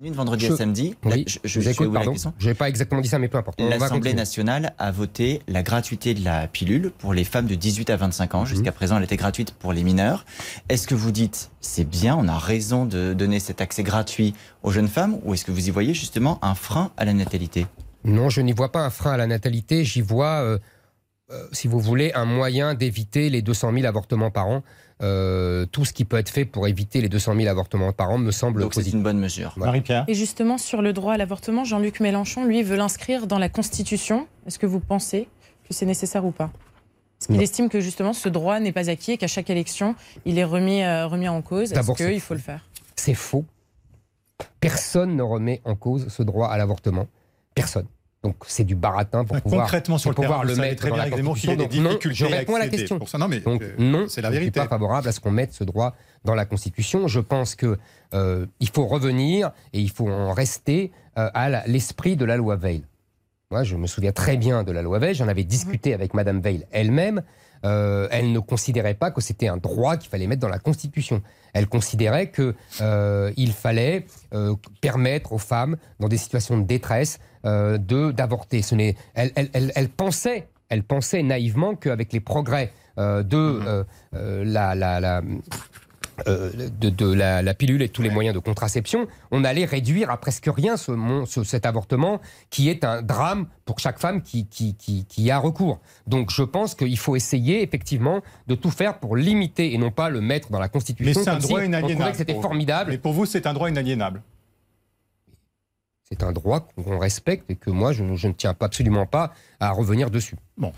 vendredi à samedi. Oui, je. Je n'ai pas exactement dit ça, mais peu importe. L'Assemblée nationale a voté la gratuité de la pilule pour les femmes de 18 à 25 ans. Mhm. Jusqu'à présent, elle était gratuite pour les mineurs. Est-ce que vous dites c'est bien, on a raison de donner cet accès gratuit aux jeunes femmes, ou est-ce que vous y voyez justement un frein à la natalité? Non, je n'y vois pas un frein à la natalité. J'y vois, euh, euh, si vous voulez, un moyen d'éviter les 200 000 avortements par an. Euh, tout ce qui peut être fait pour éviter les 200 000 avortements par an me semble Donc c'est une bonne mesure. Marie-Pierre. Et justement, sur le droit à l'avortement, Jean-Luc Mélenchon, lui, veut l'inscrire dans la Constitution. Est-ce que vous pensez que c'est nécessaire ou pas? Est-ce qu'il estime que justement ce droit n'est pas acquis et qu'à chaque élection, il est remis, euh, remis en cause Est-ce qu'il faut le faire? C'est faux. Personne ne remet en cause ce droit à l'avortement. Personne. Donc c'est du baratin pour pouvoir, concrètement sur le, pouvoir le mettre dans la Constitution. Donc non, je réponds à la question. Non, mais Donc euh, non, c'est la vérité. Je suis pas favorable à ce qu'on mette ce droit dans la Constitution. Je pense que euh, il faut revenir et il faut en rester euh, à l'esprit de la loi Veil. Moi, je me souviens très bien de la loi Veil. J'en avais discuté avec Madame Veil elle-même. Elle ne considérait pas que c'était un droit qu'il fallait mettre dans la Constitution. Elle considérait qu'il il fallait permettre aux femmes, dans des situations de détresse, euh, de d'avorter. Ce n'est, elle, elle, elle, elle, pensait, elle pensait naïvement qu'avec les progrès euh, de mm-hmm. euh, la, la, la de, de la, la, pilule et tous les moyens de contraception, on allait réduire à presque rien ce, ce, cet avortement qui est un drame pour chaque femme qui, qui, qui, qui a recours. Donc je pense qu'il faut essayer effectivement de tout faire pour limiter et non pas le mettre dans la Constitution. Mais c'est un droit inaliénable. c'était formidable. Mais pour vous, c'est un droit inaliénable c'est un droit qu'on respecte et que moi, je, ne tiens pas, absolument pas à revenir dessus. Bon,